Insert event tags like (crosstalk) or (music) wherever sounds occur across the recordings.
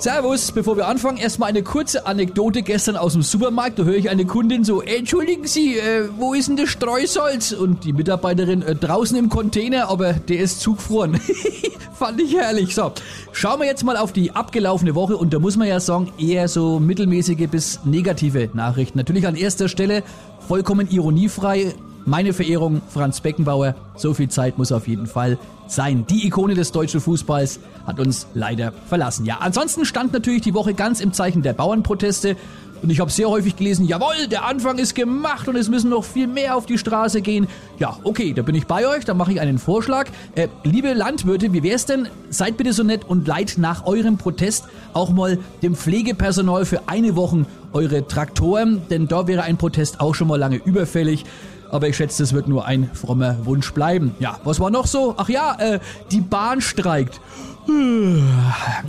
Servus, bevor wir anfangen, erstmal eine kurze Anekdote gestern aus dem Supermarkt. Da höre ich eine Kundin so, entschuldigen Sie, äh, wo ist denn das Streusalz? Und die Mitarbeiterin äh, draußen im Container, aber der ist zugefroren. (laughs) Fand ich herrlich. So, schauen wir jetzt mal auf die abgelaufene Woche und da muss man ja sagen, eher so mittelmäßige bis negative Nachrichten. Natürlich an erster Stelle vollkommen ironiefrei meine Verehrung, Franz Beckenbauer, so viel Zeit muss auf jeden Fall sein. Die Ikone des deutschen Fußballs hat uns leider verlassen. Ja, ansonsten stand natürlich die Woche ganz im Zeichen der Bauernproteste. Und ich habe sehr häufig gelesen, jawohl, der Anfang ist gemacht und es müssen noch viel mehr auf die Straße gehen. Ja, okay, da bin ich bei euch, da mache ich einen Vorschlag. Äh, liebe Landwirte, wie wär's denn? Seid bitte so nett und leiht nach eurem Protest auch mal dem Pflegepersonal für eine Woche eure Traktoren, denn da wäre ein Protest auch schon mal lange überfällig aber ich schätze, das wird nur ein frommer Wunsch bleiben. Ja, was war noch so? Ach ja, äh, die Bahn streikt.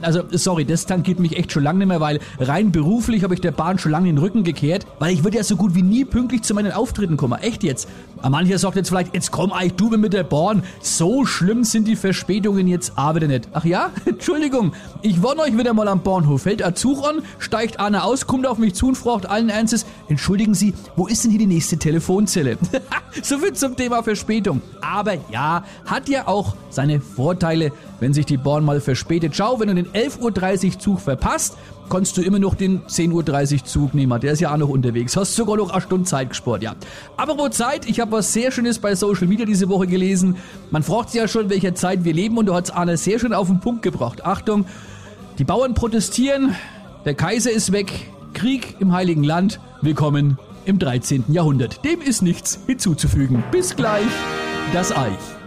Also, sorry, das tankiert mich echt schon lange nicht mehr, weil rein beruflich habe ich der Bahn schon lange den Rücken gekehrt, weil ich würde ja so gut wie nie pünktlich zu meinen Auftritten kommen. Echt jetzt. Mancher sagt jetzt vielleicht, jetzt komm eigentlich du mit der Bahn. So schlimm sind die Verspätungen jetzt aber nicht. Ach ja? (laughs) Entschuldigung, ich warne euch wieder mal am Bahnhof. Fällt ein Zug an, steigt einer aus, kommt auf mich zu und fragt allen Ernstes, entschuldigen Sie, wo ist denn hier die nächste Telefonzelle? (laughs) so viel zum Thema Verspätung. Aber ja, hat ja auch seine Vorteile, wenn sich die Bahn mal verspätet. Schau, wenn du den 11.30 Uhr Zug verpasst, kannst du immer noch den 10.30 Uhr Zug nehmen. Der ist ja auch noch unterwegs. Hast sogar noch eine Stunde Zeit gespart, ja. Aber wo Zeit, ich habe was sehr Schönes bei Social Media diese Woche gelesen. Man fragt sich ja schon, welcher Zeit wir leben und du hast Arne sehr schön auf den Punkt gebracht. Achtung, die Bauern protestieren, der Kaiser ist weg, Krieg im Heiligen Land, willkommen im 13. Jahrhundert. Dem ist nichts hinzuzufügen. Bis gleich, das Eich.